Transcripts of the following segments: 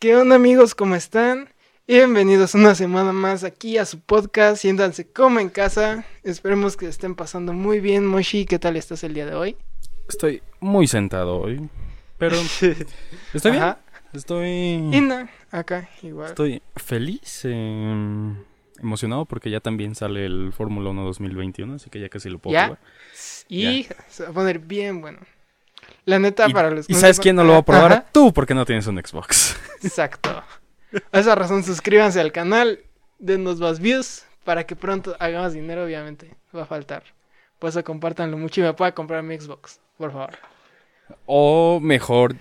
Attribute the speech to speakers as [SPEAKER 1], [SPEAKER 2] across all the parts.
[SPEAKER 1] ¿Qué onda amigos? ¿Cómo están? Bienvenidos una semana más aquí a su podcast. Siéntanse como en casa. Esperemos que estén pasando muy bien. Moshi, ¿qué tal estás el día de hoy?
[SPEAKER 2] Estoy muy sentado hoy. Pero estoy bien. Estoy.
[SPEAKER 1] Inna, acá, igual.
[SPEAKER 2] Estoy feliz, eh, emocionado porque ya también sale el Fórmula 1 2021, así que ya casi lo puedo
[SPEAKER 1] ¿Ya? Y se va a poner bien bueno. La neta,
[SPEAKER 2] Y,
[SPEAKER 1] para los que
[SPEAKER 2] ¿y
[SPEAKER 1] no
[SPEAKER 2] sabes
[SPEAKER 1] sepan-
[SPEAKER 2] quién no lo va a probar?
[SPEAKER 1] Ajá,
[SPEAKER 2] Tú, porque no tienes un Xbox.
[SPEAKER 1] Exacto. A esa razón, suscríbanse al canal, denos más views para que pronto hagamos dinero, obviamente. Va a faltar. Por eso compártanlo mucho y me pueda comprar mi Xbox, por favor.
[SPEAKER 2] O mejor,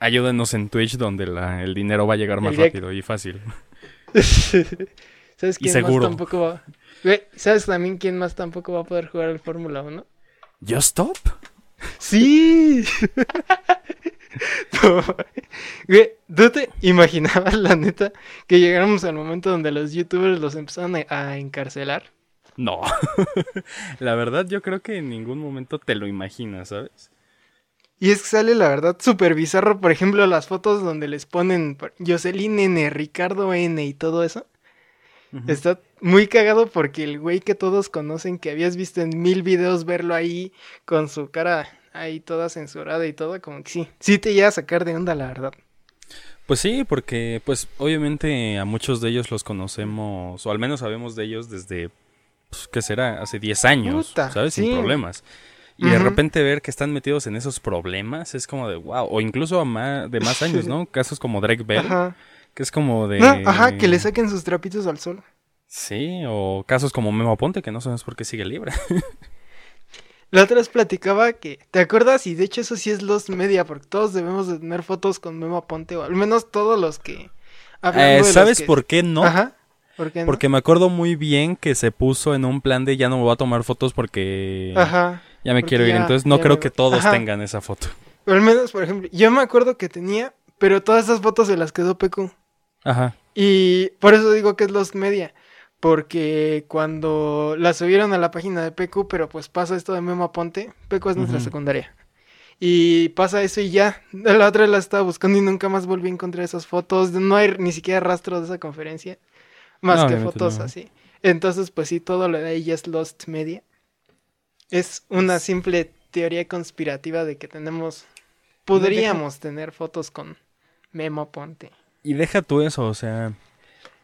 [SPEAKER 2] ayúdenos en Twitch, donde la- el dinero va a llegar más
[SPEAKER 1] El
[SPEAKER 2] rápido y fácil.
[SPEAKER 1] ¿Sabes
[SPEAKER 2] Y
[SPEAKER 1] quién
[SPEAKER 2] seguro.
[SPEAKER 1] más tampoco va? ¿Sabes también quién más tampoco va a poder jugar al Fórmula 1?
[SPEAKER 2] ¿Just Stop?
[SPEAKER 1] Sí. No, Güey, ¿tú te imaginabas, la neta, que llegáramos al momento donde los youtubers los empezaron a, encarcelar?
[SPEAKER 2] No. la verdad, yo creo que en ningún momento te lo imaginas, ¿sabes?
[SPEAKER 1] Y es que sale, la verdad, súper bizarro, por ejemplo, las fotos donde les ponen Jocelyn N, Ricardo N y todo eso.
[SPEAKER 2] Ujú.
[SPEAKER 1] Está muy cagado porque el güey que todos conocen, que habías visto en mil videos, verlo ahí con su cara ahí toda censurada y todo, como que sí, sí te llega a sacar de onda, la verdad.
[SPEAKER 2] Pues sí, porque pues obviamente a muchos de ellos los conocemos, o al menos sabemos de ellos desde, pues, ¿qué será? Hace 10 años,
[SPEAKER 1] Puta,
[SPEAKER 2] ¿sabes? Sin problemas. Y de repente ver que están metidos en esos problemas es como de wow, o incluso a ma- de más años, ¿no? Casos como Drake Bell,
[SPEAKER 1] Ajá.
[SPEAKER 2] que es como de...
[SPEAKER 1] No, ajá, que le saquen sus trapitos al sol.
[SPEAKER 2] Sí, o casos como Memo Aponte, que no sabes por qué sigue libre.
[SPEAKER 1] La otra vez platicaba que, ¿te acuerdas? Y de hecho eso sí es los media, porque todos debemos de tener fotos con Memo Aponte, o al menos todos los que...
[SPEAKER 2] Eh,
[SPEAKER 1] los
[SPEAKER 2] ¿Sabes
[SPEAKER 1] que-
[SPEAKER 2] por qué no?
[SPEAKER 1] Ajá. ¿Por qué no?
[SPEAKER 2] Porque me acuerdo muy bien que se puso en un plan de ya no me voy a tomar fotos porque
[SPEAKER 1] Ajá.
[SPEAKER 2] ya me
[SPEAKER 1] porque
[SPEAKER 2] quiero ir.
[SPEAKER 1] ya-
[SPEAKER 2] Entonces no creo
[SPEAKER 1] me
[SPEAKER 2] que todos
[SPEAKER 1] Ajá.
[SPEAKER 2] tengan esa foto.
[SPEAKER 1] Pero al menos, por ejemplo, yo me acuerdo que tenía, pero todas esas fotos se las quedó Pecu.
[SPEAKER 2] Ajá.
[SPEAKER 1] Y por eso digo que es Lost Media. Porque cuando la subieron a la página de Pecu, pero pues pasa esto de Memo Aponte, Pecu es nuestra secundaria. Y pasa eso y ya. La otra la estaba buscando y nunca más volví a encontrar esas fotos. No hay ni siquiera rastro de esa conferencia. Más
[SPEAKER 2] No,
[SPEAKER 1] que fotos
[SPEAKER 2] no.
[SPEAKER 1] así. Entonces, pues sí, todo lo de ahí ya es Lost Media. Es una simple teoría conspirativa de que tenemos. Podríamos tener fotos con Memo Aponte.
[SPEAKER 2] Y deja tú eso, o sea,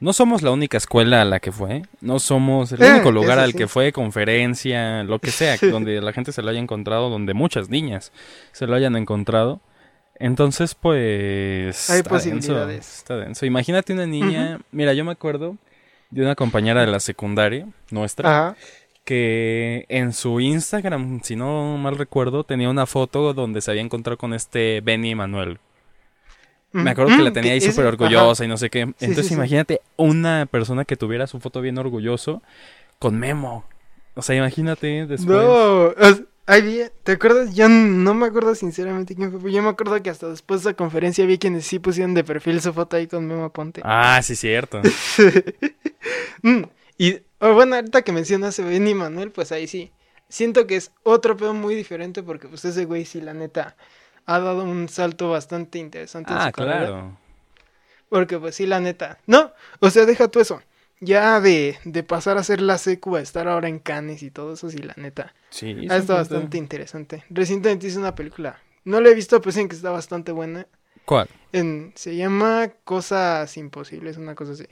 [SPEAKER 2] no somos la única escuela a la que fue, no somos el
[SPEAKER 1] Eh,
[SPEAKER 2] único lugar al
[SPEAKER 1] sí.
[SPEAKER 2] que fue, conferencia, lo que sea, donde la gente se lo haya encontrado, donde muchas niñas se lo hayan encontrado. Entonces, pues...
[SPEAKER 1] Hay
[SPEAKER 2] está denso,
[SPEAKER 1] posibilidades.
[SPEAKER 2] está denso. Imagínate una niña, mira, yo me acuerdo de una compañera de la secundaria nuestra,
[SPEAKER 1] Ajá.
[SPEAKER 2] que en su Instagram, si no mal recuerdo, tenía una foto donde se había encontrado con este Benny Manuel. Me acuerdo que la tenía ahí súper orgullosa y no sé qué. Entonces
[SPEAKER 1] sí, sí.
[SPEAKER 2] imagínate una persona que tuviera su foto bien orgulloso con Memo. O sea, imagínate después.
[SPEAKER 1] No, ahí ¿te acuerdas? Yo no me acuerdo sinceramente quién fue, yo me acuerdo que hasta después de esa conferencia vi quienes sí pusieron de perfil su foto ahí con Memo Aponte.
[SPEAKER 2] Ah, sí, cierto.
[SPEAKER 1] Mm, y oh, bueno, ahorita que mencionas a Benny Manuel, pues ahí sí. Siento que es otro pedo muy diferente porque pues ese güey sí, la neta, ha dado un salto bastante interesante en
[SPEAKER 2] ah,
[SPEAKER 1] carrera.
[SPEAKER 2] claro.
[SPEAKER 1] Porque pues sí, la neta. No, o sea, deja tú eso. Ya de, de pasar a ser la secu a estar ahora en Cannes y todo eso, sí, la neta.
[SPEAKER 2] Sí,
[SPEAKER 1] Ha estado bastante interesante. Recientemente hice una película. No la he visto, pero dicen que está bastante buena.
[SPEAKER 2] ¿Cuál?
[SPEAKER 1] En, se llama Cosas Imposibles, una cosa así.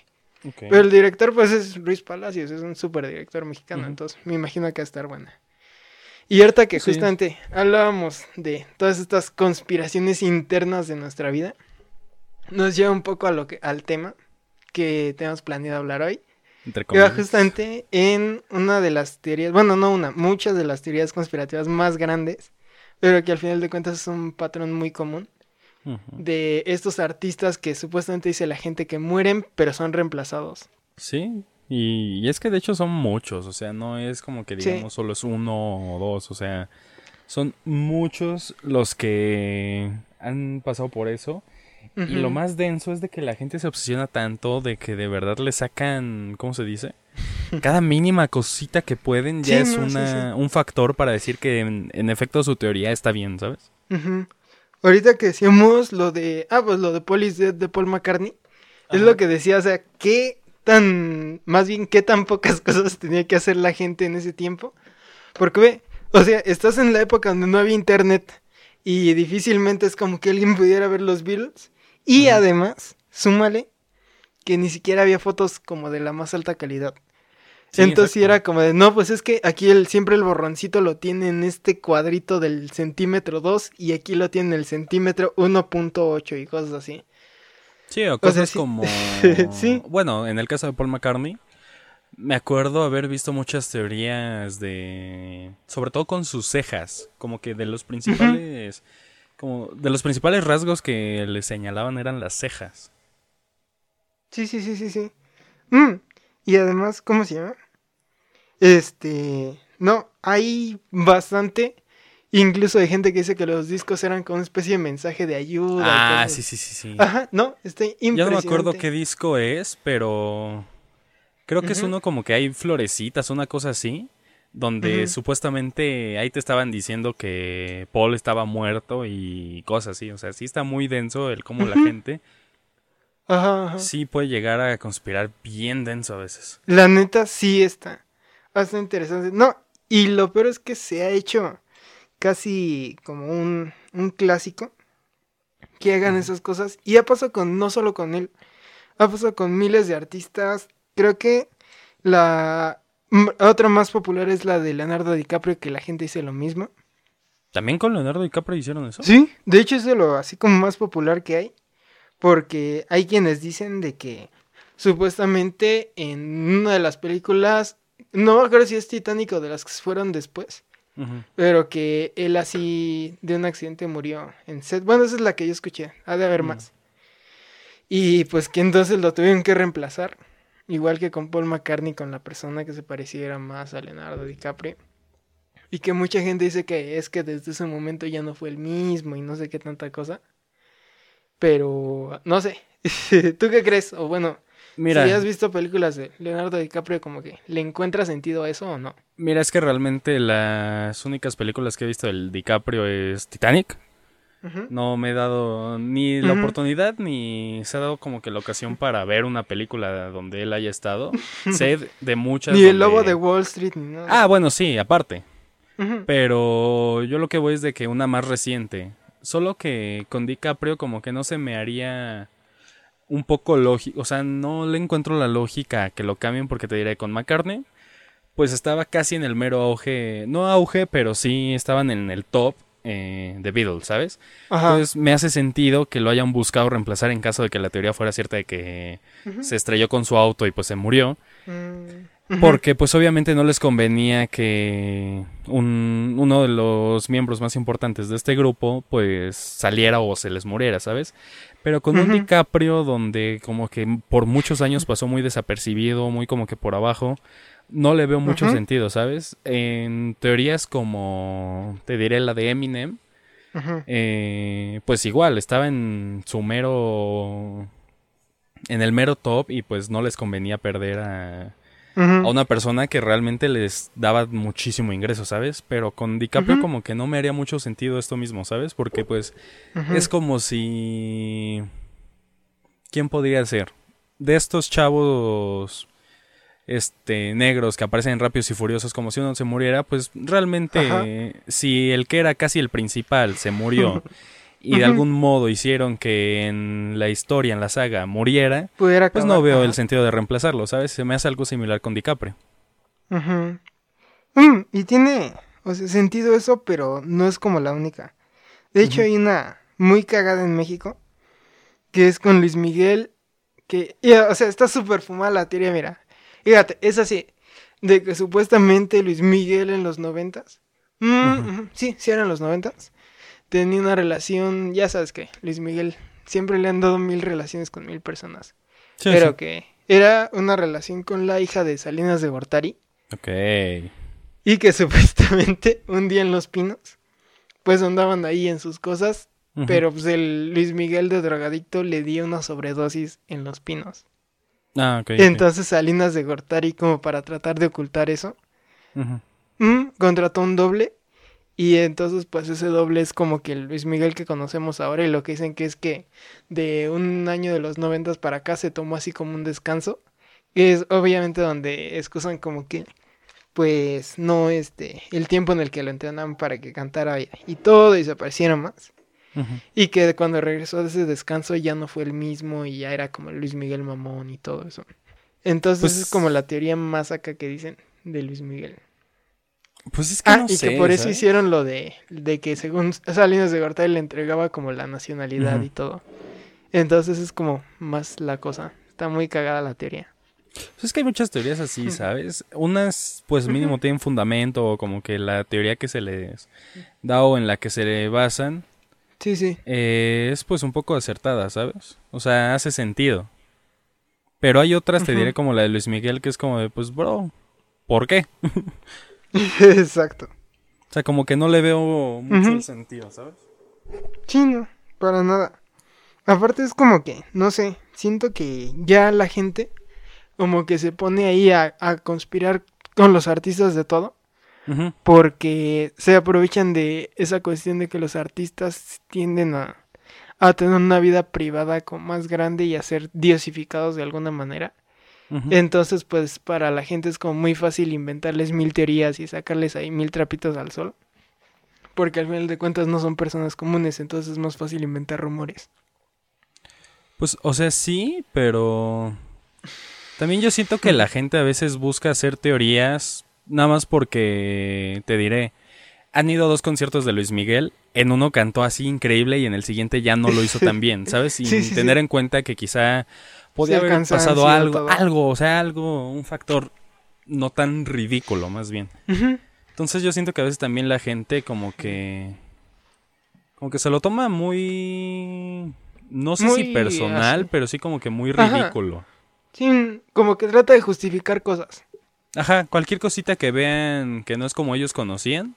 [SPEAKER 1] Pero el director, pues, es Luis Palacios, es un súper director mexicano, entonces me imagino que va a estar buena. Y ahorita que
[SPEAKER 2] Sí.
[SPEAKER 1] justamente hablábamos de todas estas conspiraciones internas de nuestra vida, nos lleva un poco a lo que, al tema que tenemos planeado hablar hoy.
[SPEAKER 2] Entre
[SPEAKER 1] Que va
[SPEAKER 2] comillas.
[SPEAKER 1] justamente en una de las teorías, bueno, no una, muchas de las teorías conspirativas más grandes, pero que al final de cuentas es un patrón muy común de estos artistas que supuestamente dice la gente que mueren, pero son reemplazados.
[SPEAKER 2] Sí. Y, y es que de hecho son muchos, o sea, no es como que
[SPEAKER 1] Sí.
[SPEAKER 2] digamos solo es uno o dos, o sea, son muchos los que han pasado por eso. Y lo más denso es de que la gente se obsesiona tanto de que de verdad le sacan, ¿cómo se dice? Cada mínima cosita que pueden ya
[SPEAKER 1] Sí,
[SPEAKER 2] es
[SPEAKER 1] no,
[SPEAKER 2] una,
[SPEAKER 1] sí.
[SPEAKER 2] un factor para decir que en, en efecto su teoría está bien, ¿sabes?
[SPEAKER 1] Ahorita que decíamos lo de, ah, pues lo de Police Dead de Paul McCartney, es lo que decía, o sea, qué tan, más bien qué tan pocas cosas tenía que hacer la gente en ese tiempo. Porque ve, o sea, estás en la época donde no había internet y difícilmente es como que alguien pudiera ver los Beatles. Y además, súmale que ni siquiera había fotos como de la más alta calidad.
[SPEAKER 2] Sí,
[SPEAKER 1] Entonces sí era como de, no, pues es que aquí el, siempre el borroncito lo tiene en este cuadrito del centímetro 2 y aquí lo tiene en el centímetro 1.8 y cosas así.
[SPEAKER 2] Sí, o
[SPEAKER 1] sea,
[SPEAKER 2] cosas
[SPEAKER 1] sí.
[SPEAKER 2] como...
[SPEAKER 1] Sí.
[SPEAKER 2] Bueno, en el caso de Paul McCartney, me acuerdo haber visto muchas teorías de... Sobre todo con sus cejas, como que de los principales... Como de los principales rasgos que le señalaban eran las cejas.
[SPEAKER 1] Sí, sí, sí, sí, sí. Mm, Y además, ¿cómo se llama? Este, no, hay bastante, incluso hay gente que dice que los discos eran como una especie de mensaje de ayuda.
[SPEAKER 2] Ah, sí, sí, sí, sí.
[SPEAKER 1] Ajá, no, está
[SPEAKER 2] Ya no
[SPEAKER 1] impresionante.
[SPEAKER 2] me acuerdo qué disco es, pero creo que es uno como que hay florecitas, una cosa así, donde supuestamente ahí te estaban diciendo que Paul estaba muerto y cosas así. O sea, sí está muy denso el cómo la gente
[SPEAKER 1] Ajá, ajá.
[SPEAKER 2] sí puede llegar a conspirar bien denso a veces.
[SPEAKER 1] La neta sí está. Bastante interesante. No, y lo peor es que se ha hecho casi como un, un clásico que hagan esas cosas. Y ha pasado con, no solo con él, ha pasado con miles de artistas. Creo que la otra más popular es la de Leonardo DiCaprio, que la gente dice lo mismo.
[SPEAKER 2] ¿También con Leonardo DiCaprio hicieron eso?
[SPEAKER 1] Sí, de hecho es de lo así como más popular que hay. Porque hay quienes dicen de que supuestamente en una de las películas, no me acuerdo si es Titanic o de las que fueron después, Pero que él así de un accidente murió en set. Bueno, esa es la que yo escuché, ha de haber más. Y pues que entonces lo tuvieron que reemplazar, igual que con Paul McCartney, con la persona que se pareciera más a Leonardo DiCaprio. Y que mucha gente dice que es que desde ese momento ya no fue el mismo y no sé qué tanta cosa. Pero no sé. ¿Tú qué crees? O bueno,
[SPEAKER 2] Mira,
[SPEAKER 1] si has visto películas de Leonardo DiCaprio, como que le encuentra sentido a eso o no.
[SPEAKER 2] mira, es que realmente las únicas películas que he visto del DiCaprio es Titanic. No me he dado ni la oportunidad ni se ha dado como que la ocasión para ver una película donde él haya estado. sé de muchas.
[SPEAKER 1] Ni el
[SPEAKER 2] donde-
[SPEAKER 1] lobo de Wall Street ni nada.
[SPEAKER 2] Ah, bueno, sí, aparte. Pero yo lo que voy es de que una más reciente. Solo que con DiCaprio como que no se me haría un poco lógico. O sea, no le encuentro la lógica que lo cambien porque te diré con McCartney. Pues estaba casi en el mero auge. No auge, pero sí estaban en el top eh, de Beatles, ¿sabes?
[SPEAKER 1] Ajá.
[SPEAKER 2] Entonces me hace sentido que lo hayan buscado reemplazar en caso de que la teoría fuera cierta de que se estrelló con su auto y pues se murió.
[SPEAKER 1] Mm.
[SPEAKER 2] Porque pues obviamente no les convenía que un- uno de los miembros más importantes de este grupo pues saliera o se les muriera, ¿sabes? Pero con un. DiCaprio donde como que por muchos años pasó muy desapercibido, muy como que por abajo, no le veo mucho sentido, ¿sabes? En teorías como, te diré, la de Eminem, eh, pues igual, estaba en su mero... En el mero top y pues no les convenía perder a, A una persona que realmente les daba muchísimo ingreso, ¿sabes? Pero con DiCaprio
[SPEAKER 1] Ujú.
[SPEAKER 2] como que no me haría mucho sentido esto mismo, ¿sabes? Porque pues es como si... ¿Quién podría ser? De estos chavos este negros que aparecen en Rápidos y Furiosos como si uno se muriera, pues realmente
[SPEAKER 1] Ajá.
[SPEAKER 2] si el que era casi el principal se murió y de algún modo hicieron que en la historia, en la saga, muriera,
[SPEAKER 1] Pudiera
[SPEAKER 2] pues
[SPEAKER 1] acabar,
[SPEAKER 2] no veo el sentido de reemplazarlo, ¿sabes? Se me hace algo similar con DiCaprio.
[SPEAKER 1] Mm, y tiene, o sea, sentido eso, pero no es como la única. De hecho, hay una muy cagada en México, que es con Luis Miguel, que, y, o sea, está súper fumada la teoría, mira. Fíjate, es así, de que supuestamente Luis Miguel en los noventas, mm, sí, sí eran los noventas, tenía una relación, ya sabes que Luis Miguel siempre le han dado mil relaciones con mil personas, pero que era una relación con la hija de Salinas de Gortari.
[SPEAKER 2] Ok.
[SPEAKER 1] Y que supuestamente un día en Los Pinos, pues andaban ahí en sus cosas, pero pues el Luis Miguel de drogadicto le dio una sobredosis en Los Pinos.
[SPEAKER 2] Ah, ok.
[SPEAKER 1] Entonces Salinas de Gortari, como para tratar de ocultar eso, mm, contrató un doble Y entonces, pues ese doble es como que el Luis Miguel que conocemos ahora. Y lo que dicen que es que de un año de los noventas para acá se tomó así como un descanso. Que es obviamente donde excusan como que, pues, no este, el tiempo en el que lo entrenaban para que cantara y, todo y se apareciera más. Y que cuando regresó de ese descanso ya no fue el mismo y ya era como Luis Miguel Mamón y todo eso. Entonces
[SPEAKER 2] Pues-
[SPEAKER 1] es como la teoría más acá que dicen de Luis Miguel.
[SPEAKER 2] Pues es que
[SPEAKER 1] Ah,
[SPEAKER 2] no
[SPEAKER 1] y
[SPEAKER 2] sé,
[SPEAKER 1] que por eso hicieron lo de, de que según Salinas de Gortari le entregaba como la nacionalidad y todo. Entonces es como más la cosa. Está muy cagada la teoría.
[SPEAKER 2] Pues es que hay muchas teorías así, ¿sabes? Unas, pues mínimo tienen fundamento, o como que la teoría que se les da o en la que se le basan
[SPEAKER 1] Sí, sí.
[SPEAKER 2] eh, es pues un poco acertada, ¿sabes? O sea, hace sentido. Pero hay otras, te diré, como la de Luis Miguel, que es como de, pues, bro, ¿por qué?
[SPEAKER 1] Exacto.
[SPEAKER 2] O sea, como que no le veo mucho sentido, ¿sabes?
[SPEAKER 1] Sí, no, para nada. Aparte es como que, no sé, siento que ya la gente como que se pone ahí a, a conspirar con los artistas de todo. Porque se aprovechan de esa cuestión de que los artistas tienden a, a tener una vida privada como más grande y a ser diosificados de alguna manera. Entonces, pues para la gente es como muy fácil inventarles mil teorías y sacarles ahí mil trapitos al sol. Porque al final de cuentas no son personas comunes, entonces es más fácil inventar rumores.
[SPEAKER 2] Pues, o sea, sí, pero también yo siento que la gente a veces busca hacer teorías nada más porque, te diré, han ido a dos conciertos de Luis Miguel, en uno cantó así increíble y en el siguiente ya no lo hizo tan bien, ¿sabes? Sin
[SPEAKER 1] Sí, sí,
[SPEAKER 2] tener
[SPEAKER 1] sí.
[SPEAKER 2] en cuenta que quizá podía
[SPEAKER 1] Sí,
[SPEAKER 2] haber pasado algo,
[SPEAKER 1] todo.
[SPEAKER 2] algo, o sea, algo, un factor no tan ridículo, más bien. Entonces yo siento que a veces también la gente como que como que se lo toma muy no sé si personal,
[SPEAKER 1] así.
[SPEAKER 2] pero sí como que muy
[SPEAKER 1] Ajá.
[SPEAKER 2] ridículo.
[SPEAKER 1] Sí, como que trata de justificar cosas.
[SPEAKER 2] Ajá, cualquier cosita que vean que no es como ellos conocían,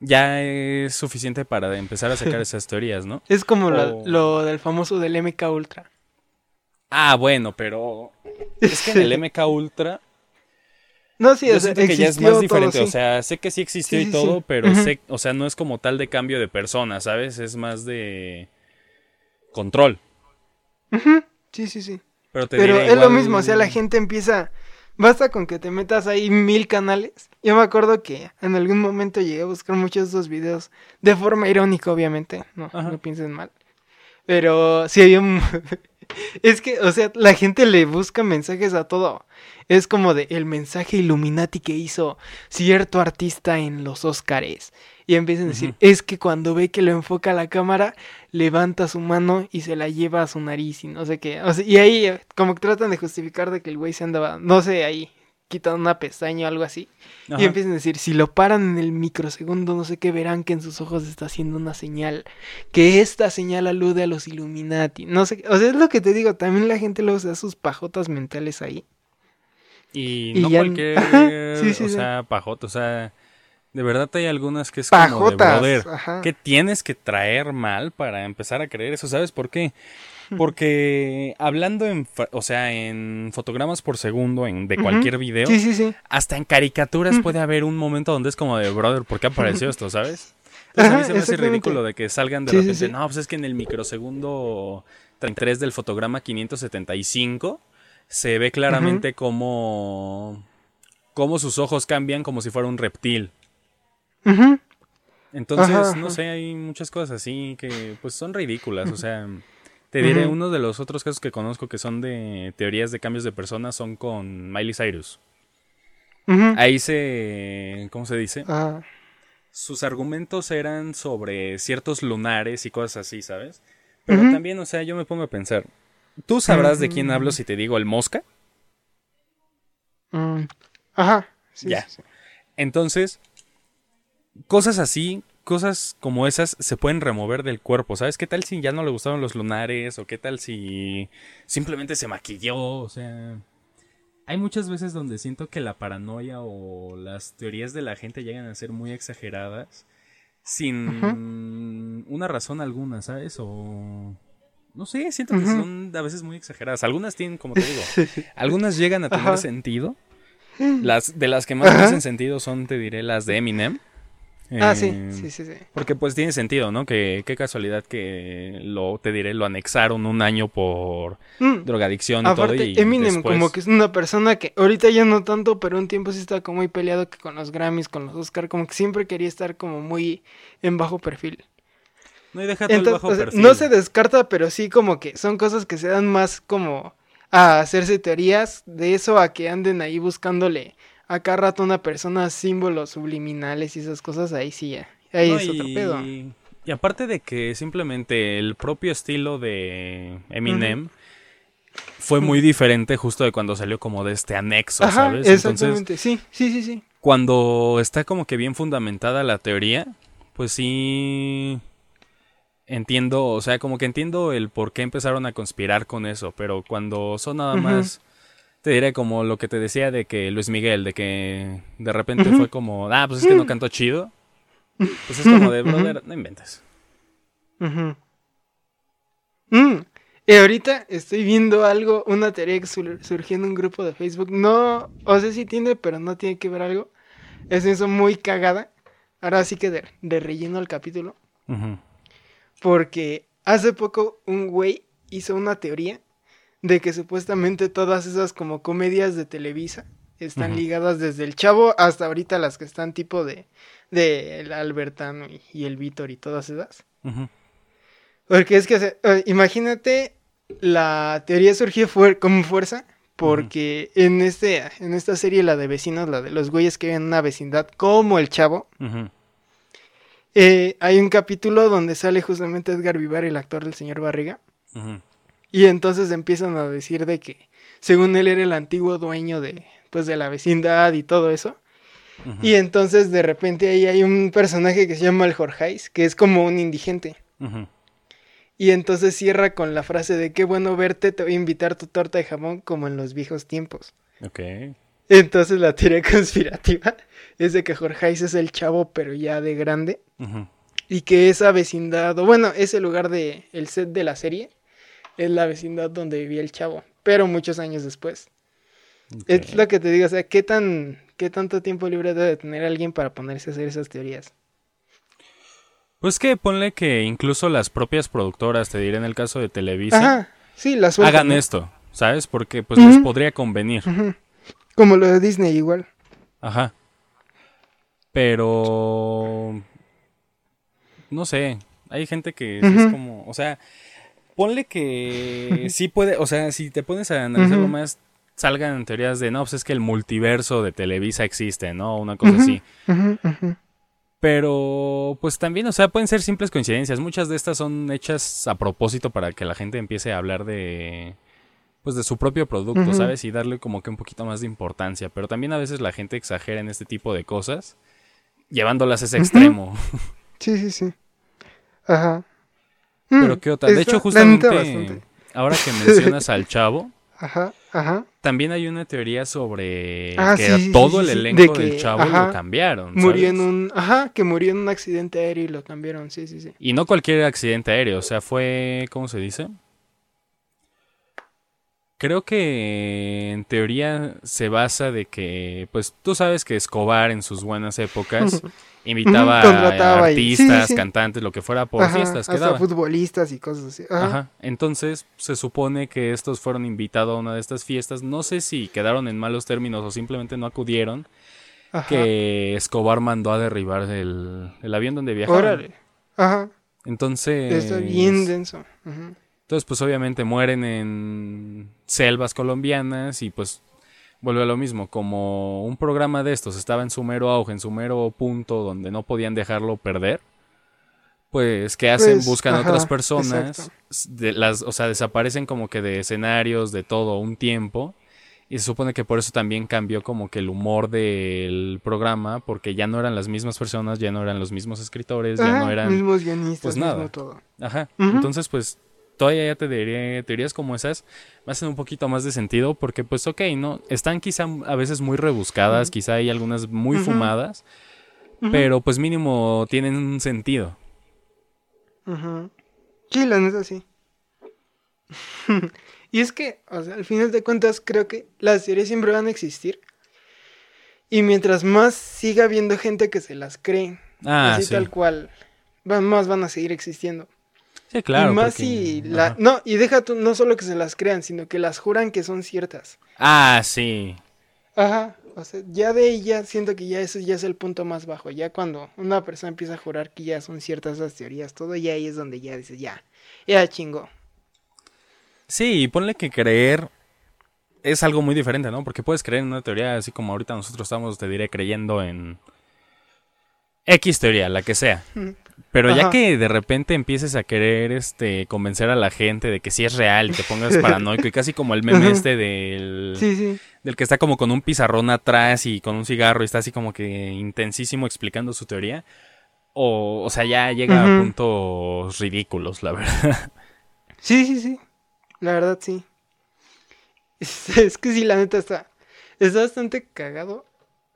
[SPEAKER 2] ya es suficiente para empezar a sacar esas teorías, ¿no?
[SPEAKER 1] Es como lo del famoso del MK Ultra.
[SPEAKER 2] Ah, bueno, pero es que en el MK Ultra
[SPEAKER 1] No, sí,
[SPEAKER 2] yo siento que ya es más
[SPEAKER 1] todo,
[SPEAKER 2] diferente, o sea, sé que sí existió
[SPEAKER 1] Sí,
[SPEAKER 2] y todo,
[SPEAKER 1] sí.
[SPEAKER 2] pero sé, o sea, no es como tal de cambio de persona, ¿sabes? Es más de control.
[SPEAKER 1] Sí, sí, sí.
[SPEAKER 2] Pero, te
[SPEAKER 1] Pero
[SPEAKER 2] diré,
[SPEAKER 1] es lo mismo, o sea, la gente empieza. Basta con que te metas ahí mil canales. Yo me acuerdo que en algún momento llegué a buscar muchos de esos videos de forma irónica, obviamente. No,
[SPEAKER 2] Ajá.
[SPEAKER 1] no piensen mal. Pero sí había un... Es que, o sea, la gente le busca mensajes a todo. Es como de el mensaje Illuminati que hizo cierto artista en los Óscares. Y empiezan a decir, es que cuando ve que lo enfoca la cámara, levanta su mano y se la lleva a su nariz y no sé qué. O sea, y ahí eh, como que tratan de justificar de que el güey se andaba, no sé, ahí quitando una pestaña o algo así.
[SPEAKER 2] Ajá.
[SPEAKER 1] Y empiezan a decir, si lo paran en el microsegundo, no sé qué, verán que en sus ojos está haciendo una señal. Que esta señal alude a los Illuminati. No sé, qué- o sea, es lo que te digo, también la gente luego se da sus pajotas mentales ahí.
[SPEAKER 2] Y,
[SPEAKER 1] Y
[SPEAKER 2] no
[SPEAKER 1] ya-
[SPEAKER 2] cualquier,
[SPEAKER 1] Ajá, sí, sí,
[SPEAKER 2] o
[SPEAKER 1] sí.
[SPEAKER 2] sea, pajota, o sea, de verdad hay algunas que es como de
[SPEAKER 1] Pajotas.
[SPEAKER 2] brother.
[SPEAKER 1] ajá.
[SPEAKER 2] ¿Qué tienes que traer mal para empezar a creer eso? ¿Sabes por qué? Porque hablando en, o sea, en fotogramas por segundo en, de cualquier video,
[SPEAKER 1] Sí, sí, sí.
[SPEAKER 2] hasta en caricaturas puede haber un momento donde es como de brother, ¿por qué apareció esto? ¿Sabes? Entonces a mí se me hace ridículo de que salgan de repente, no, pues es que en el microsegundo 33 del fotograma 575 se ve claramente cómo, cómo sus ojos cambian como si fuera un reptil. Entonces,
[SPEAKER 1] Ajá,
[SPEAKER 2] no sé, hay muchas cosas así que pues son ridículas. O sea, te diré, uno de los otros casos que conozco que son de teorías de cambios de personas son con Miley Cyrus. Ahí se, ¿cómo se dice? Sus argumentos eran sobre ciertos lunares y cosas así, ¿sabes? Pero también, o sea, yo me pongo a pensar, ¿tú sabrás de quién hablo si te digo el mosca?
[SPEAKER 1] mm, Ajá. Sí,
[SPEAKER 2] Ya.
[SPEAKER 1] sí, sí.
[SPEAKER 2] Entonces, cosas así, cosas como esas se pueden remover del cuerpo, ¿sabes? ¿Qué tal si ya no le gustaron los lunares? ¿O qué tal si simplemente se maquilló? O sea, hay muchas veces donde siento que la paranoia o las teorías de la gente llegan a ser muy exageradas sin una razón alguna, ¿sabes? O... No sé, siento que son a veces muy exageradas. Algunas tienen, como te digo, algunas llegan a tener
[SPEAKER 1] Ajá.
[SPEAKER 2] sentido. Las, de las que más hacen sentido son, te diré, las de Eminem.
[SPEAKER 1] Ah, sí,
[SPEAKER 2] Eh,
[SPEAKER 1] sí, sí, sí.
[SPEAKER 2] Porque pues tiene sentido, ¿no? Que qué casualidad que lo, te diré, lo anexaron un año por
[SPEAKER 1] Mm.
[SPEAKER 2] drogadicción y
[SPEAKER 1] Aparte,
[SPEAKER 2] todo. Y
[SPEAKER 1] Eminem
[SPEAKER 2] después-
[SPEAKER 1] como que es una persona que ahorita ya no tanto, pero un tiempo sí está como muy peleado que con los Grammys, con los Oscar, como que siempre quería estar como muy en bajo perfil.
[SPEAKER 2] No, y deja todo el bajo
[SPEAKER 1] o sea,
[SPEAKER 2] perfil.
[SPEAKER 1] no se descarta, pero sí como que son cosas que se dan más como a hacerse teorías de eso a que anden ahí buscándole a cada rato una persona símbolos subliminales y esas cosas, ahí sí ya. Ahí
[SPEAKER 2] No,
[SPEAKER 1] es otro pedo.
[SPEAKER 2] y aparte de que simplemente el propio estilo de Eminem fue muy diferente justo de cuando salió como de este anexo,
[SPEAKER 1] Ajá,
[SPEAKER 2] ¿sabes? Entonces,
[SPEAKER 1] exactamente. Sí, sí, sí, sí.
[SPEAKER 2] cuando está como que bien fundamentada la teoría, pues sí entiendo, o sea, como que entiendo el por qué empezaron a conspirar con eso, pero cuando son nada más, te diré como lo que te decía de que Luis Miguel, de que de repente fue como, ah, pues es que no cantó chido, pues es como de, brother, no inventes.
[SPEAKER 1] Mm, Y ahorita estoy viendo algo, una teoría que sur- surgió en un grupo de Facebook. No, o sea, sí tiene, pero no tiene que ver algo. Es eso muy cagada. Ahora sí que de, de relleno el capítulo. Porque hace poco un güey hizo una teoría de que supuestamente todas esas como comedias de Televisa están ligadas desde el Chavo hasta ahorita las que están tipo de, de el Albertano y, y el Víctor y todas esas.
[SPEAKER 2] Ujú.
[SPEAKER 1] Porque es que, se- eh, imagínate, la teoría surgió fuer- con fuerza porque en, este, en esta serie, la de vecinos, la de los güeyes que viven en una vecindad como el chavo, eh, hay un capítulo donde sale justamente Edgar Vivar, el actor del señor Barriga. Y entonces empiezan a decir de que según él era el antiguo dueño de, pues, de la vecindad y todo eso. Y entonces de repente ahí hay un personaje que se llama el Jorgeis, que es como un indigente. Y entonces cierra con la frase de qué bueno verte, te voy a invitar tu torta de jamón como en los viejos tiempos.
[SPEAKER 2] Ok.
[SPEAKER 1] Entonces la teoría conspirativa es de que Jorgeis es el chavo pero ya de grande y que esa vecindad, o bueno, ese lugar de el set de la serie es la vecindad donde vivía el chavo, pero muchos años después. Es lo que te digo, o sea, qué tan qué tanto tiempo libre debe de tener alguien para ponerse a hacer esas teorías.
[SPEAKER 2] Pues que ponle que incluso las propias productoras, te diré en el caso de Televisa,
[SPEAKER 1] Ajá, sí, la sueltan,
[SPEAKER 2] hagan esto, ¿sabes? Porque pues les podría convenir.
[SPEAKER 1] Como lo de Disney igual.
[SPEAKER 2] Ajá. Pero... No sé, hay gente que es como, o sea, ponle que sí puede, o sea, si te pones a analizarlo
[SPEAKER 1] Ujú.
[SPEAKER 2] más, salgan teorías de, no, pues es que el multiverso de Televisa existe, ¿no? Una cosa así. Pero, pues también, o sea, pueden ser simples coincidencias. Muchas de estas son hechas a propósito para que la gente empiece a hablar de, pues, de su propio producto. ¿sabes? Y darle como que un poquito más de importancia. Pero también a veces la gente exagera en este tipo de cosas, llevándolas a ese extremo.
[SPEAKER 1] Sí, sí, sí. Ajá.
[SPEAKER 2] Pero
[SPEAKER 1] Mm,
[SPEAKER 2] qué otra. De hecho, justamente, ahora que mencionas al chavo,
[SPEAKER 1] Ajá, ajá.
[SPEAKER 2] también hay una teoría sobre
[SPEAKER 1] Ah,
[SPEAKER 2] que
[SPEAKER 1] sí,
[SPEAKER 2] todo
[SPEAKER 1] sí,
[SPEAKER 2] el elenco
[SPEAKER 1] de
[SPEAKER 2] del chavo
[SPEAKER 1] ajá,
[SPEAKER 2] lo cambiaron.
[SPEAKER 1] Murió
[SPEAKER 2] ¿sabes?
[SPEAKER 1] en un. Ajá, que murió en un accidente aéreo y lo cambiaron. Sí, sí, sí.
[SPEAKER 2] Y no cualquier accidente aéreo, o sea, fue, ¿cómo se dice? Creo que en teoría se basa de que, pues tú sabes que Escobar en sus buenas épocas invitaba a artistas,
[SPEAKER 1] sí, sí.
[SPEAKER 2] cantantes, lo que fuera por
[SPEAKER 1] Ajá,
[SPEAKER 2] fiestas que
[SPEAKER 1] hasta
[SPEAKER 2] daba.
[SPEAKER 1] futbolistas y cosas así. Ajá.
[SPEAKER 2] Ajá. Entonces se supone que estos fueron invitados a una de estas fiestas. No sé si quedaron en malos términos o simplemente no acudieron.
[SPEAKER 1] Ajá.
[SPEAKER 2] Que Escobar mandó a derribar el, el avión donde viajaban.
[SPEAKER 1] Órale. Ajá.
[SPEAKER 2] Entonces.
[SPEAKER 1] Está bien denso. Ujú.
[SPEAKER 2] Entonces, pues obviamente mueren en selvas colombianas y pues vuelve a lo mismo. Como un programa de estos estaba en su mero auge, en su mero punto donde no podían dejarlo perder. Pues, ¿qué hacen?
[SPEAKER 1] Pues,
[SPEAKER 2] Buscan
[SPEAKER 1] ajá,
[SPEAKER 2] otras personas, de las, o sea, desaparecen como que de escenarios, de todo un tiempo. Y se supone que por eso también cambió como que el humor del programa, porque ya no eran las mismas personas, ya no eran los mismos escritores, ya
[SPEAKER 1] Ajá,
[SPEAKER 2] no eran...
[SPEAKER 1] Mismos guionistas,
[SPEAKER 2] pues,
[SPEAKER 1] mismo
[SPEAKER 2] nada.
[SPEAKER 1] todo.
[SPEAKER 2] Ajá. Entonces, pues, todavía ya te diré, teorías como esas me hacen un poquito más de sentido porque, pues, ok, ¿no? Están quizá a veces muy rebuscadas, quizá hay algunas muy fumadas, pero pues mínimo tienen un sentido.
[SPEAKER 1] Sí, la neta sí. y es que, o sea, al final de cuentas, creo que las teorías siempre van a existir. Y mientras más siga habiendo gente que se las cree
[SPEAKER 2] Ah,
[SPEAKER 1] así
[SPEAKER 2] sí.
[SPEAKER 1] tal cual, más van a seguir existiendo.
[SPEAKER 2] Sí, claro.
[SPEAKER 1] y más
[SPEAKER 2] porque-
[SPEAKER 1] si la...
[SPEAKER 2] Ajá.
[SPEAKER 1] No, y deja tú, no solo que se las crean, sino que las juran que son ciertas.
[SPEAKER 2] Ah, sí.
[SPEAKER 1] Ajá, o sea, ya de ahí ya siento que ya ese ya es el punto más bajo, ya cuando una persona empieza a jurar que ya son ciertas esas teorías, todo ya ahí es donde ya dices, ya, ya chingo.
[SPEAKER 2] Sí, y ponle que creer es algo muy diferente, ¿no? Porque puedes creer en una teoría así como ahorita nosotros estamos, te diré, creyendo en X teoría, la que sea. Pero ya que de repente empieces a querer este convencer a la gente de que sí es real y te pongas paranoico y casi como el meme
[SPEAKER 1] Ajá.
[SPEAKER 2] este del,
[SPEAKER 1] Sí, sí.
[SPEAKER 2] del que está como con un pizarrón atrás y con un cigarro y está así como que intensísimo explicando su teoría. O, o sea, ya llega a puntos ridículos, la verdad.
[SPEAKER 1] Sí, sí, sí. La verdad, sí. Es, es que sí, la neta está. Está bastante cagado.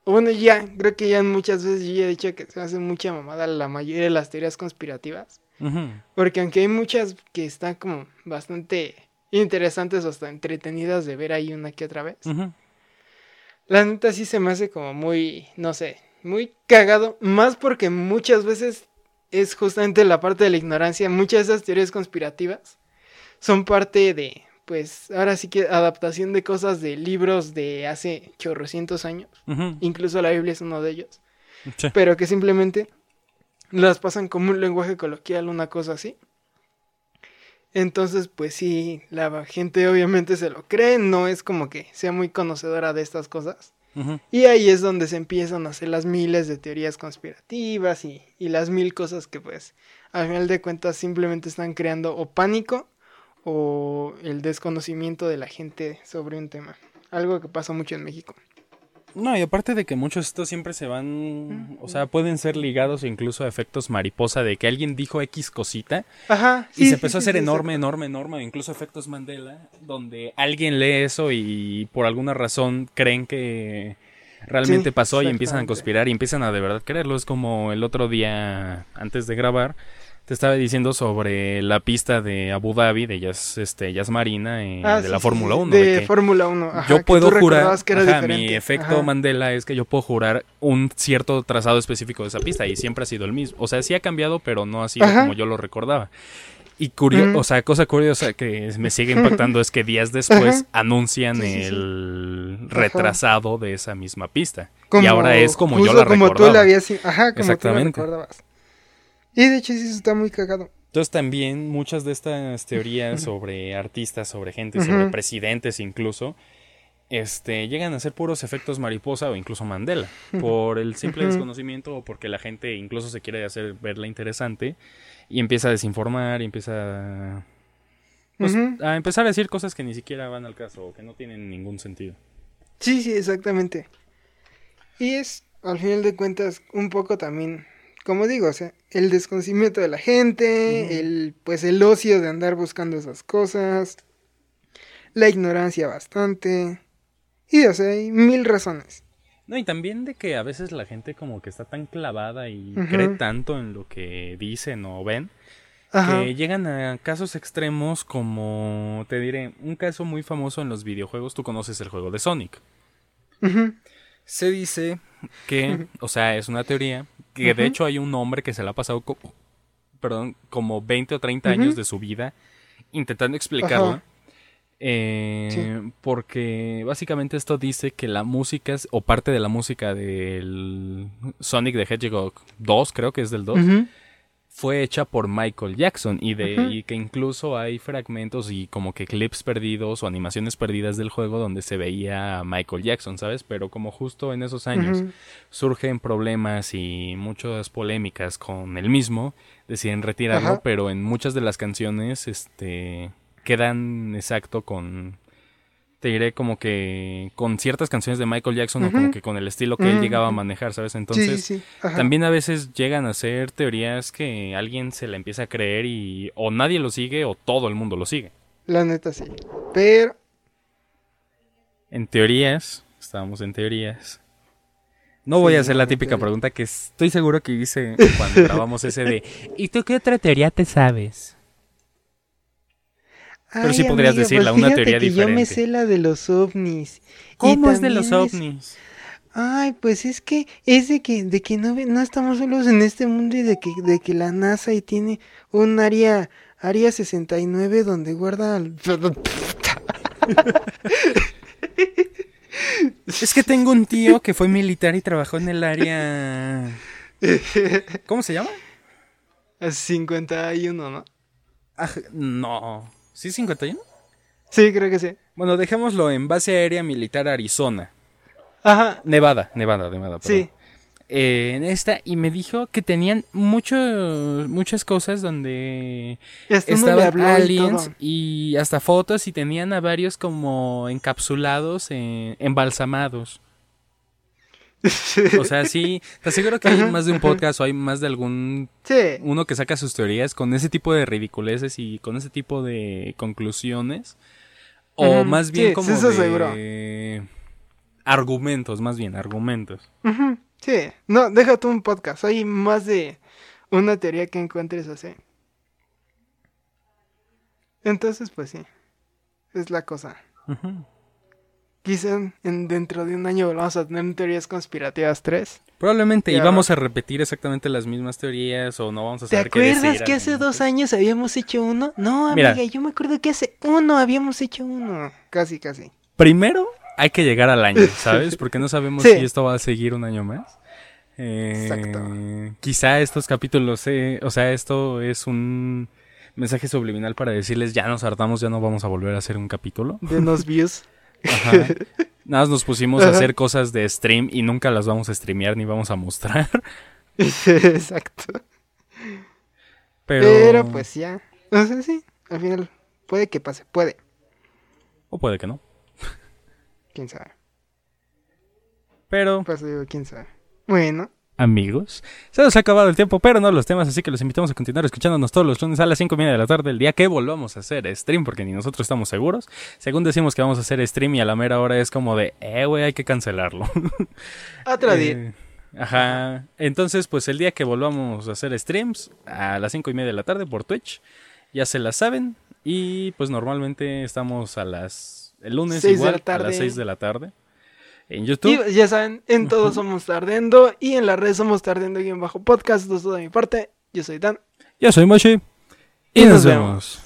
[SPEAKER 1] Bueno, ya, creo que ya muchas veces yo ya he dicho que se hace mucha mamada la mayoría de las teorías conspirativas. Porque aunque hay muchas que están como bastante interesantes o hasta entretenidas de ver ahí una que otra vez.
[SPEAKER 2] Ujú.
[SPEAKER 1] La neta sí se me hace como muy, no sé, muy cagado. Más porque muchas veces es justamente la parte de la ignorancia. Muchas de esas teorías conspirativas son parte de, pues, ahora sí que adaptación de cosas de libros de hace chorrocientos años. Incluso la Biblia es uno de ellos.
[SPEAKER 2] Sí.
[SPEAKER 1] Pero que simplemente las pasan como un lenguaje coloquial, una cosa así. Entonces, pues sí, la gente obviamente se lo cree, no es como que sea muy conocedora de estas cosas. Y ahí es donde se empiezan a hacer las miles de teorías conspirativas y, y las mil cosas que pues al final de cuentas simplemente están creando o pánico o el desconocimiento de la gente sobre un tema. Algo que pasa mucho en México.
[SPEAKER 2] No, y aparte de que muchos de estos siempre se van, o sea, pueden ser ligados incluso a efectos mariposa de que alguien dijo X cosita
[SPEAKER 1] Ajá.
[SPEAKER 2] y se
[SPEAKER 1] sí,
[SPEAKER 2] empezó a hacer
[SPEAKER 1] sí,
[SPEAKER 2] enorme, enorme, enorme, o incluso efectos Mandela, donde alguien lee eso y por alguna razón creen que realmente pasó y empiezan a conspirar y empiezan a de verdad creerlo. Es como el otro día, antes de grabar, te estaba diciendo sobre la pista de Abu Dhabi, de Jazz, este, Jazz Marina, eh,
[SPEAKER 1] Ah,
[SPEAKER 2] de
[SPEAKER 1] sí,
[SPEAKER 2] la Fórmula
[SPEAKER 1] sí,
[SPEAKER 2] 1.
[SPEAKER 1] De, Fórmula 1. ajá,
[SPEAKER 2] yo
[SPEAKER 1] que
[SPEAKER 2] puedo
[SPEAKER 1] tú
[SPEAKER 2] jurar,
[SPEAKER 1] que era
[SPEAKER 2] ajá, mi efecto
[SPEAKER 1] Ajá.
[SPEAKER 2] Mandela es que yo puedo jurar un cierto trazado específico de esa pista y siempre ha sido el mismo. O sea, sí ha cambiado, pero no ha sido como yo lo recordaba. Y curioso,
[SPEAKER 1] Ujú.
[SPEAKER 2] o sea, cosa curiosa que me sigue impactando es que días después
[SPEAKER 1] Ajá.
[SPEAKER 2] anuncian
[SPEAKER 1] Sí, sí, sí.
[SPEAKER 2] el
[SPEAKER 1] Ajá.
[SPEAKER 2] retrasado de esa misma pista.
[SPEAKER 1] Como-
[SPEAKER 2] y ahora es como yo la
[SPEAKER 1] como
[SPEAKER 2] recordaba.
[SPEAKER 1] tú la habías, ajá, como
[SPEAKER 2] Exactamente.
[SPEAKER 1] tú la recordabas. Y de hecho sí, está muy cagado.
[SPEAKER 2] Entonces también muchas de estas teorías sobre artistas, sobre gente, sobre presidentes incluso, este, llegan a ser puros efectos mariposa o incluso Mandela, por el simple desconocimiento o porque la gente incluso se quiere hacer verla interesante y empieza a desinformar y empieza a, pues, a empezar a decir cosas que ni siquiera van al caso o que no tienen ningún sentido.
[SPEAKER 1] Sí, sí, exactamente. Y es, al final de cuentas, un poco también, como digo, o sea, el desconocimiento de la gente, el, pues el ocio de andar buscando esas cosas, la ignorancia bastante, y o sea, hay mil razones.
[SPEAKER 2] No, y también de que a veces la gente como que está tan clavada y cree tanto en lo que dicen o ven
[SPEAKER 1] Ajá.
[SPEAKER 2] que llegan a casos extremos como, te diré, un caso muy famoso en los videojuegos, tú conoces el juego de Sonic. Se dice que, o sea, es una teoría, que de hecho hay un hombre que se le ha pasado, co- perdón, como 20 o 30 años de su vida intentando explicarlo. Eh,
[SPEAKER 1] Sí.
[SPEAKER 2] Porque básicamente esto dice que la música, es- o parte de la música del Sonic the Hedgehog 2, creo que es del 2,
[SPEAKER 1] Ujú.
[SPEAKER 2] Fue hecha por Michael Jackson y de y que incluso hay fragmentos y como que clips perdidos o animaciones perdidas del juego donde se veía a Michael Jackson, ¿sabes? Pero como justo en esos años surgen problemas y muchas polémicas con el mismo, deciden retirarlo, pero en muchas de las canciones este quedan exacto con te diré como que con ciertas canciones de Michael Jackson o como que con el estilo que él
[SPEAKER 1] Ujú.
[SPEAKER 2] llegaba a manejar, ¿sabes? Entonces,
[SPEAKER 1] sí,
[SPEAKER 2] también a veces llegan a ser teorías que alguien se la empieza a creer y o nadie lo sigue o todo el mundo lo sigue.
[SPEAKER 1] La neta sí. Pero,
[SPEAKER 2] En teorías, estábamos en teorías. No voy a hacer la típica pregunta que estoy seguro que hice cuando grabamos ese de ¿Y tú qué otra teoría te sabes? Pero sí podrías
[SPEAKER 1] amiga,
[SPEAKER 2] decirla,
[SPEAKER 1] pues
[SPEAKER 2] una teoría
[SPEAKER 1] que Yo me
[SPEAKER 2] diferente.
[SPEAKER 1] sé la de los ovnis.
[SPEAKER 2] ¿Cómo es de los
[SPEAKER 1] es-
[SPEAKER 2] ovnis?
[SPEAKER 1] Ay, pues es que es de que de que no no estamos solos en este mundo y de que de que la NASA y tiene un área área 69 donde guarda al-
[SPEAKER 2] Es que tengo un tío que fue militar y trabajó en el área... ¿Cómo se llama?
[SPEAKER 1] 51, ¿no?
[SPEAKER 2] Aj- no. ¿Sí 51?
[SPEAKER 1] Sí, creo que sí.
[SPEAKER 2] Bueno, dejémoslo en base aérea militar Arizona.
[SPEAKER 1] Ajá.
[SPEAKER 2] Nevada, Nevada, Nevada. perdón.
[SPEAKER 1] Sí.
[SPEAKER 2] Eh, en esta y me dijo que tenían mucho, muchas cosas donde estaban aliens y, hasta fotos y tenían a varios como encapsulados, embalsamados. O sea, sí, te aseguro que hay más de un podcast o hay más de algún
[SPEAKER 1] Sí.
[SPEAKER 2] uno que saca sus teorías con ese tipo de ridiculeces y con ese tipo de conclusiones. O más bien
[SPEAKER 1] sí,
[SPEAKER 2] como
[SPEAKER 1] eso
[SPEAKER 2] de
[SPEAKER 1] seguro.
[SPEAKER 2] argumentos, más bien, argumentos.
[SPEAKER 1] Sí. No, déjate un podcast. Hay más de una teoría que encuentres así. Entonces, pues sí. Es la cosa.
[SPEAKER 2] Ujú.
[SPEAKER 1] Quizá en, dentro de un año volvamos a tener teorías conspirativas 3.
[SPEAKER 2] Probablemente, y vamos a repetir exactamente las mismas teorías o no vamos a
[SPEAKER 1] ¿Te
[SPEAKER 2] saber qué
[SPEAKER 1] acuerdas
[SPEAKER 2] decir
[SPEAKER 1] que hace dos años habíamos hecho uno? No,
[SPEAKER 2] Mira.
[SPEAKER 1] amiga, yo me acuerdo que hace uno habíamos hecho uno. Casi, casi.
[SPEAKER 2] Primero hay que llegar al año, ¿sabes? Porque no sabemos
[SPEAKER 1] Sí.
[SPEAKER 2] si esto va a seguir un año más. Eh,
[SPEAKER 1] Exacto.
[SPEAKER 2] Quizá estos capítulos, eh, o sea, esto es un mensaje subliminal para decirles ya nos hartamos, ya no vamos a volver a hacer un capítulo.
[SPEAKER 1] Denos views.
[SPEAKER 2] Ajá. Nada más nos pusimos a hacer cosas de stream y nunca las vamos a streamear ni vamos a mostrar.
[SPEAKER 1] Exacto.
[SPEAKER 2] Pero,
[SPEAKER 1] Pero pues ya. O sea, sí. Al final, puede que pase. Puede.
[SPEAKER 2] O puede que no.
[SPEAKER 1] Quién sabe.
[SPEAKER 2] Pero,
[SPEAKER 1] Pues digo, quién sabe. Bueno.
[SPEAKER 2] Amigos, se nos ha acabado el tiempo, pero no los temas, así que los invitamos a continuar escuchándonos todos los lunes a las 5 y media de la tarde, el día que volvamos a hacer stream, porque ni nosotros estamos seguros. Según decimos que vamos a hacer stream y a la mera hora es como de, eh, güey, hay que cancelarlo.
[SPEAKER 1] Otro día.
[SPEAKER 2] Eh, Ajá. Entonces, pues el día que volvamos a hacer streams a las cinco y media de la tarde por Twitch, ya se la saben. Y pues normalmente estamos a las. El lunes igual,
[SPEAKER 1] la
[SPEAKER 2] a las 6 de la tarde. En YouTube.
[SPEAKER 1] Y ya saben, en todos somos Tardendo. Y en las redes somos Tardendo y en bajo podcast. Todo de mi parte. Yo soy Dan.
[SPEAKER 2] Yo soy Moshi. Y,
[SPEAKER 1] Y
[SPEAKER 2] nos,
[SPEAKER 1] nos
[SPEAKER 2] vemos.
[SPEAKER 1] vemos.